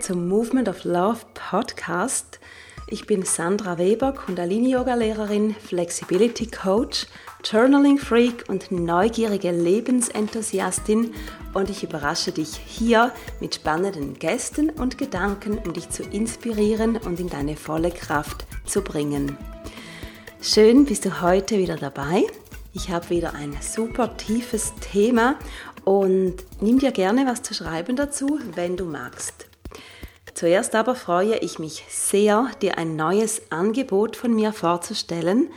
Zum Movement of Love Podcast. Ich bin Sandra Weber, Kundalini-Yoga-Lehrerin, Flexibility Coach, Journaling Freak und neugierige Lebensenthusiastin und ich überrasche dich hier mit spannenden Gästen und Gedanken, um dich zu inspirieren und in deine volle Kraft zu bringen. Schön bist du heute wieder dabei. Ich habe wieder ein super tiefes Thema und nimm dir gerne was zu schreiben dazu, wenn du magst. Zuerst aber freue ich mich sehr, dir ein neues Angebot von mir vorzustellen.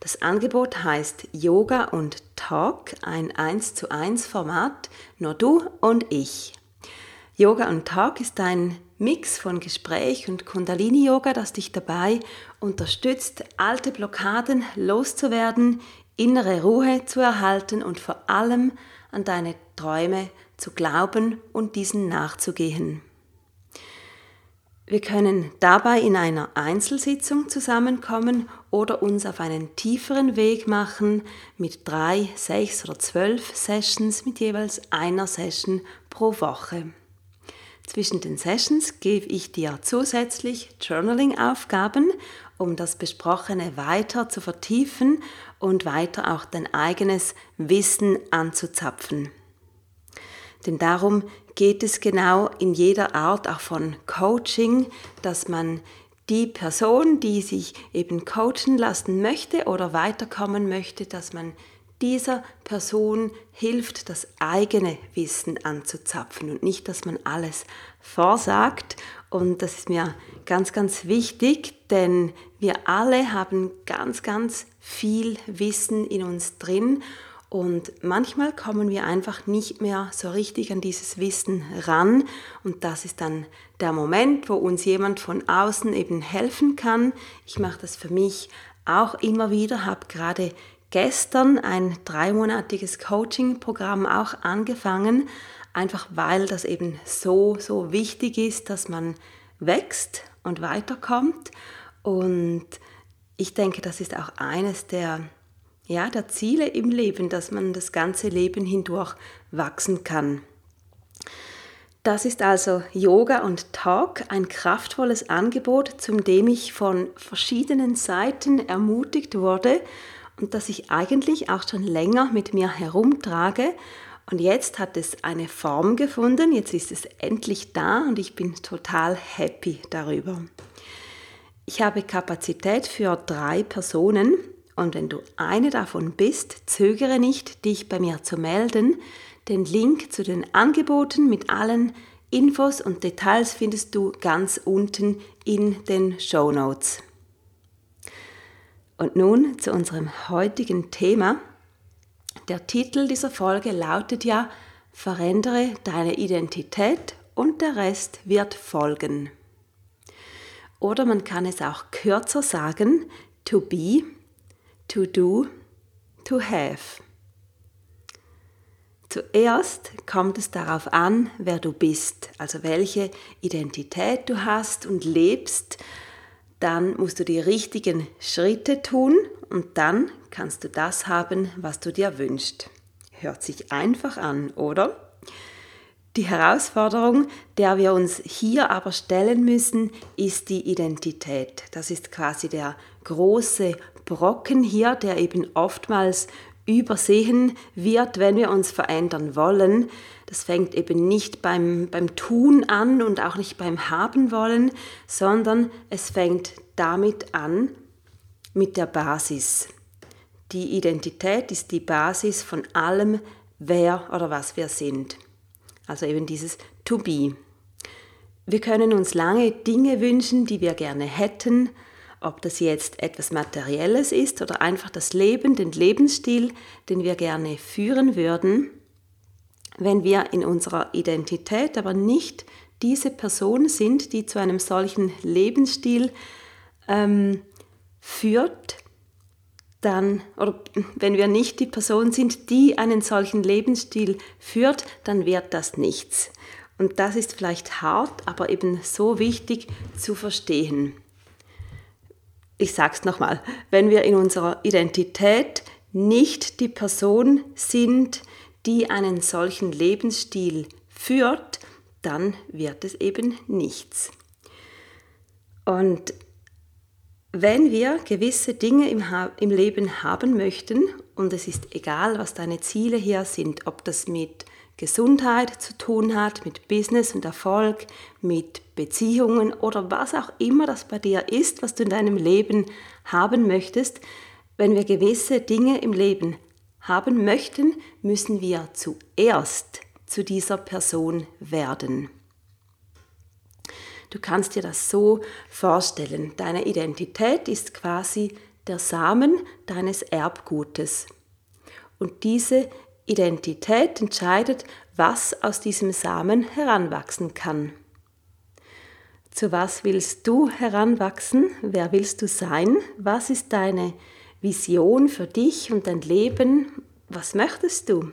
Das Angebot heißt Yoga und Talk, ein 1 zu 1 Format, nur du und ich. Yoga und Talk ist ein Mix von Gespräch und Kundalini-Yoga, das dich dabei unterstützt, alte Blockaden loszuwerden, innere Ruhe zu erhalten und vor allem an deine Träume zu glauben und diesen nachzugehen. Wir können dabei in einer Einzelsitzung zusammenkommen oder uns auf einen tieferen Weg machen mit drei, sechs oder zwölf Sessions mit jeweils einer Session pro Woche. Zwischen den Sessions gebe ich dir zusätzlich Journaling-Aufgaben, um das Besprochene weiter zu vertiefen und weiter auch dein eigenes Wissen anzuzapfen. Denn darum geht es genau in jeder Art auch von Coaching, dass man die Person, die sich eben coachen lassen möchte oder weiterkommen möchte, dass man dieser Person hilft, das eigene Wissen anzuzapfen und nicht, dass man alles vorsagt. Und das ist mir ganz, ganz wichtig, denn wir alle haben ganz, ganz viel Wissen in uns drin und manchmal kommen wir einfach nicht mehr so richtig an dieses Wissen ran. Und das ist dann der Moment, wo uns jemand von außen eben helfen kann. Ich mache das für mich auch immer wieder, habe gerade gestern ein dreimonatiges Coaching-Programm auch angefangen, einfach weil das eben so, so wichtig ist, dass man wächst und weiterkommt. Und ich denke, das ist auch eines der ja, der Ziele im Leben, dass man das ganze Leben hindurch wachsen kann. Das ist also Yoga und Talk, ein kraftvolles Angebot, zum dem ich von verschiedenen Seiten ermutigt wurde und das ich eigentlich auch schon länger mit mir herumtrage. Und jetzt hat es eine Form gefunden, jetzt ist es endlich da und ich bin total happy darüber. Ich habe Kapazität für drei Personen und wenn du eine davon bist, zögere nicht, dich bei mir zu melden. Den Link zu den Angeboten mit allen Infos und Details findest du ganz unten in den Show Notes. Und nun zu unserem heutigen Thema. Der Titel dieser Folge lautet ja Verändere deine Identität und der Rest wird folgen. Oder man kann es auch kürzer sagen, to be to do, to have. Zuerst kommt es darauf an, wer du bist, also welche Identität du hast und lebst. Dann musst du die richtigen Schritte tun und dann kannst du das haben, was du dir wünschst. Hört sich einfach an, oder? Die Herausforderung, der wir uns hier aber stellen müssen, ist die Identität. Das ist quasi der große Brocken hier, der eben oftmals übersehen wird, wenn wir uns verändern wollen. Das fängt eben nicht beim, beim Tun an und auch nicht beim Haben wollen, sondern es fängt damit an, mit der Basis. Die Identität ist die Basis von allem, wer oder was wir sind. Also eben dieses To Be. Wir können uns lange Dinge wünschen, die wir gerne hätten, ob das jetzt etwas Materielles ist oder einfach das Leben, den Lebensstil, den wir gerne führen würden. wenn wir in unserer Identität aber nicht diese Person sind, die zu einem solchen Lebensstil ähm, führt, dann, oder wenn wir nicht die Person sind, die einen solchen Lebensstil führt, dann wird das nichts. Und das ist vielleicht hart, aber eben so wichtig zu verstehen. Ich sage es nochmal, wenn wir in unserer Identität nicht die Person sind, die einen solchen Lebensstil führt, dann wird es eben nichts. Und wenn wir gewisse Dinge im, ha im Leben haben möchten, und es ist egal, was deine Ziele hier sind, ob das mit Gesundheit zu tun hat, mit Business und Erfolg, mit Beziehungen oder was auch immer das bei dir ist, was du in deinem Leben haben möchtest, wenn wir gewisse Dinge im Leben haben möchten, müssen wir zuerst zu dieser Person werden. Du kannst dir das so vorstellen. Deine Identität ist quasi der Samen deines Erbgutes. Und diese Identität entscheidet, was aus diesem Samen heranwachsen kann. Zu was willst du heranwachsen? Wer willst du sein? Was ist deine Vision für dich und dein Leben? Was möchtest du?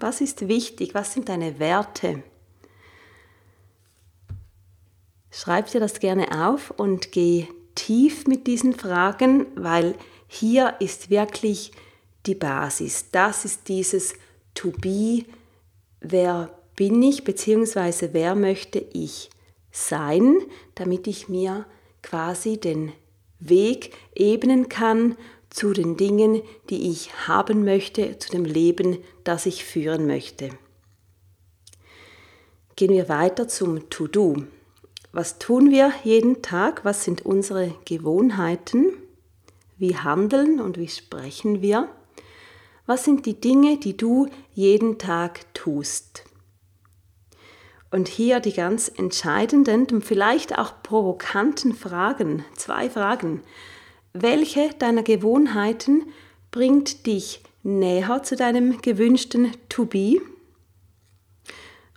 Was ist wichtig? Was sind deine Werte? Schreib dir das gerne auf und geh tief mit diesen Fragen, weil hier ist wirklich die Basis. Das ist dieses To Be. Wer bin ich, beziehungsweise wer möchte ich sein, damit ich mir quasi den Weg ebnen kann zu den Dingen, die ich haben möchte, zu dem Leben, das ich führen möchte. Gehen wir weiter zum To-Do. Was tun wir jeden Tag? Was sind unsere Gewohnheiten? Wie handeln und wie sprechen wir? Was sind die Dinge, die du jeden Tag tust? Und hier die ganz entscheidenden und vielleicht auch provokanten Fragen, zwei Fragen. Welche deiner Gewohnheiten bringt dich näher zu deinem gewünschten To-Be?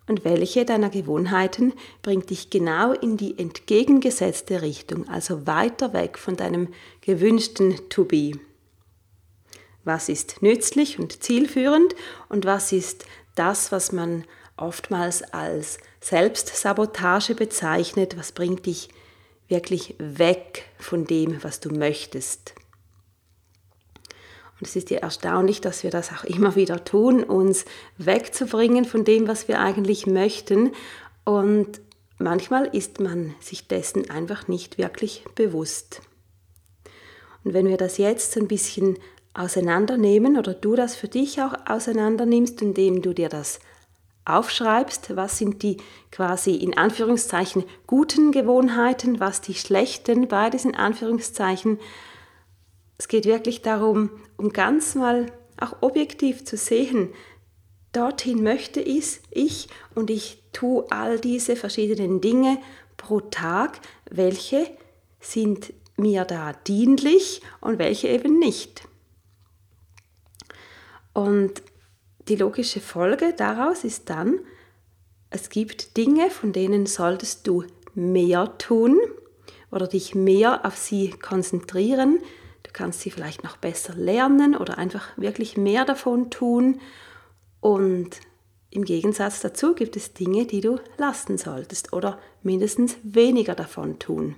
und welche deiner Gewohnheiten bringt dich genau in die entgegengesetzte Richtung, also weiter weg von deinem gewünschten To-Be. Was ist nützlich und zielführend und was ist das, was man oftmals als Selbstsabotage bezeichnet, was bringt dich wirklich weg von dem, was du möchtest. Und es ist ja erstaunlich, dass wir das auch immer wieder tun, uns wegzubringen von dem, was wir eigentlich möchten. Und manchmal ist man sich dessen einfach nicht wirklich bewusst. Und wenn wir das jetzt ein bisschen auseinandernehmen oder du das für dich auch auseinandernimmst, indem du dir das aufschreibst, was sind die quasi in Anführungszeichen guten Gewohnheiten, was die schlechten, beides in Anführungszeichen, es geht wirklich darum, um ganz mal auch objektiv zu sehen, dorthin möchte ich, ich und ich tue all diese verschiedenen Dinge pro Tag, welche sind mir da dienlich und welche eben nicht. Und die logische Folge daraus ist dann, es gibt Dinge, von denen solltest du mehr tun oder dich mehr auf sie konzentrieren, Du kannst sie vielleicht noch besser lernen oder einfach wirklich mehr davon tun. Und im Gegensatz dazu gibt es Dinge, die du lassen solltest oder mindestens weniger davon tun.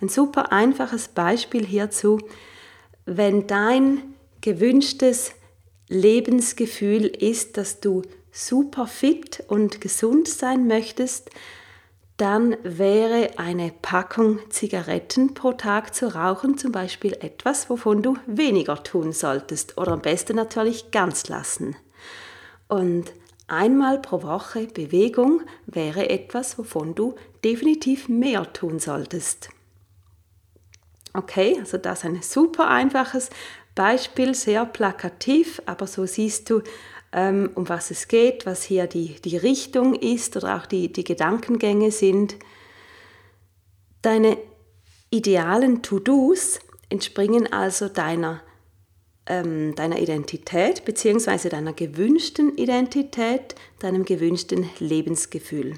Ein super einfaches Beispiel hierzu, wenn dein gewünschtes Lebensgefühl ist, dass du super fit und gesund sein möchtest, dann wäre eine Packung Zigaretten pro Tag zu rauchen zum Beispiel etwas, wovon du weniger tun solltest oder am besten natürlich ganz lassen. Und einmal pro Woche Bewegung wäre etwas, wovon du definitiv mehr tun solltest. Okay, also das ist ein super einfaches Beispiel, sehr plakativ, aber so siehst du, ähm, um was es geht, was hier die, die Richtung ist oder auch die, die Gedankengänge sind. Deine idealen To-Dos entspringen also deiner ähm, deiner Identität bzw. deiner gewünschten Identität, deinem gewünschten Lebensgefühl.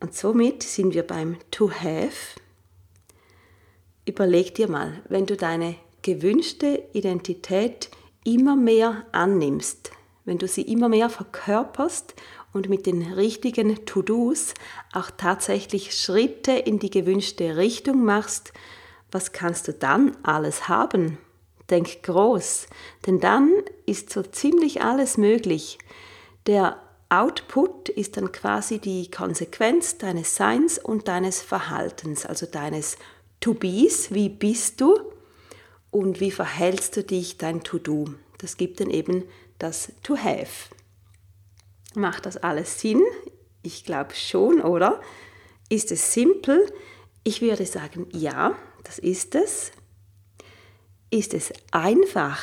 Und somit sind wir beim To Have. Überleg dir mal, wenn du deine gewünschte Identität immer mehr annimmst, wenn du sie immer mehr verkörperst und mit den richtigen To-Dos auch tatsächlich Schritte in die gewünschte Richtung machst, was kannst du dann alles haben? Denk groß, denn dann ist so ziemlich alles möglich. Der Output ist dann quasi die Konsequenz deines Seins und deines Verhaltens, also deines To-Bes, wie bist du und wie verhältst du dich dein To-Do. Das gibt dann eben das To-Have. Macht das alles Sinn? Ich glaube schon, oder? Ist es simpel? Ich würde sagen, ja, das ist es. Ist es einfach?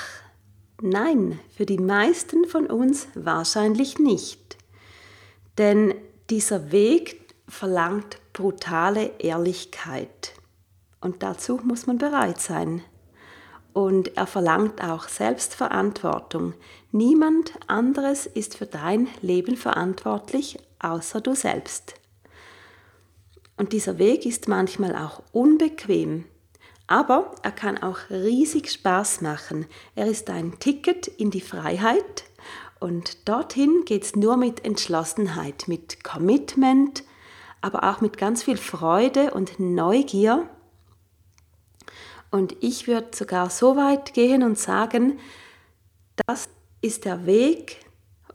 Nein, für die meisten von uns wahrscheinlich nicht. Denn dieser Weg verlangt brutale Ehrlichkeit. Und dazu muss man bereit sein. Und er verlangt auch Selbstverantwortung. Niemand anderes ist für dein Leben verantwortlich, außer du selbst. Und dieser Weg ist manchmal auch unbequem, aber er kann auch riesig Spaß machen. Er ist ein Ticket in die Freiheit und dorthin geht es nur mit Entschlossenheit, mit Commitment, aber auch mit ganz viel Freude und Neugier und ich würde sogar so weit gehen und sagen, das ist der Weg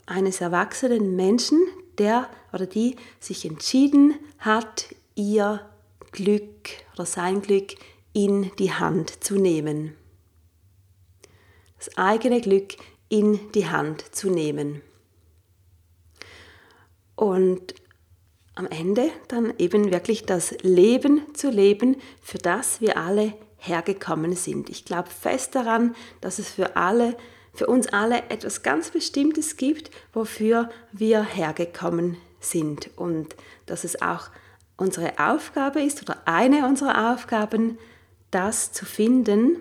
eines erwachsenen Menschen, der oder die sich entschieden hat, ihr Glück oder sein Glück in die Hand zu nehmen. Das eigene Glück in die Hand zu nehmen. Und am Ende dann eben wirklich das Leben zu leben, für das wir alle hergekommen sind. Ich glaube fest daran, dass es für alle, für uns alle etwas ganz Bestimmtes gibt, wofür wir hergekommen sind und dass es auch unsere Aufgabe ist oder eine unserer Aufgaben, das zu finden.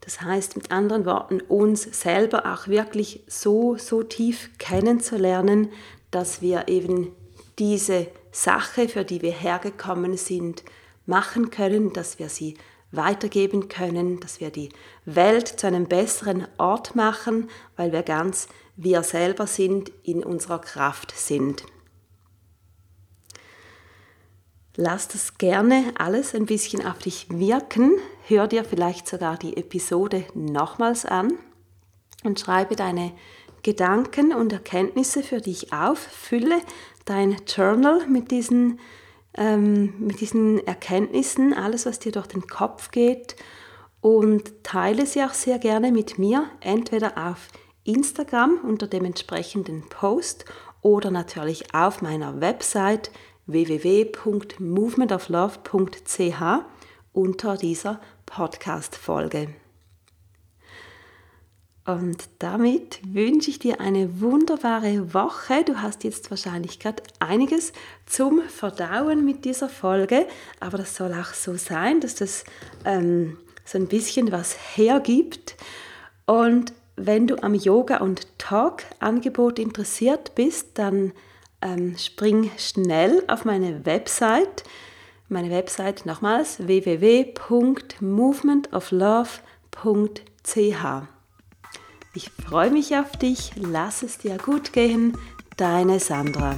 Das heißt mit anderen Worten, uns selber auch wirklich so, so tief kennenzulernen, dass wir eben diese Sache, für die wir hergekommen sind, machen können, dass wir sie weitergeben können, dass wir die Welt zu einem besseren Ort machen, weil wir ganz wir selber sind, in unserer Kraft sind. Lass das gerne alles ein bisschen auf dich wirken. Hör dir vielleicht sogar die Episode nochmals an und schreibe deine Gedanken und Erkenntnisse für dich auf. Fülle dein Journal mit diesen ähm, mit diesen Erkenntnissen, alles, was dir durch den Kopf geht und teile sie auch sehr gerne mit mir, entweder auf Instagram unter dem entsprechenden Post oder natürlich auf meiner Website www.movementoflove.ch unter dieser Podcast-Folge. Und damit wünsche ich dir eine wunderbare Woche. Du hast jetzt wahrscheinlich gerade einiges zum Verdauen mit dieser Folge, aber das soll auch so sein, dass das ähm, so ein bisschen was hergibt. Und wenn du am Yoga- und Talk-Angebot interessiert bist, dann ähm, spring schnell auf meine Website. Meine Website nochmals www.movementoflove.ch. Ich freue mich auf dich. Lass es dir gut gehen. Deine Sandra.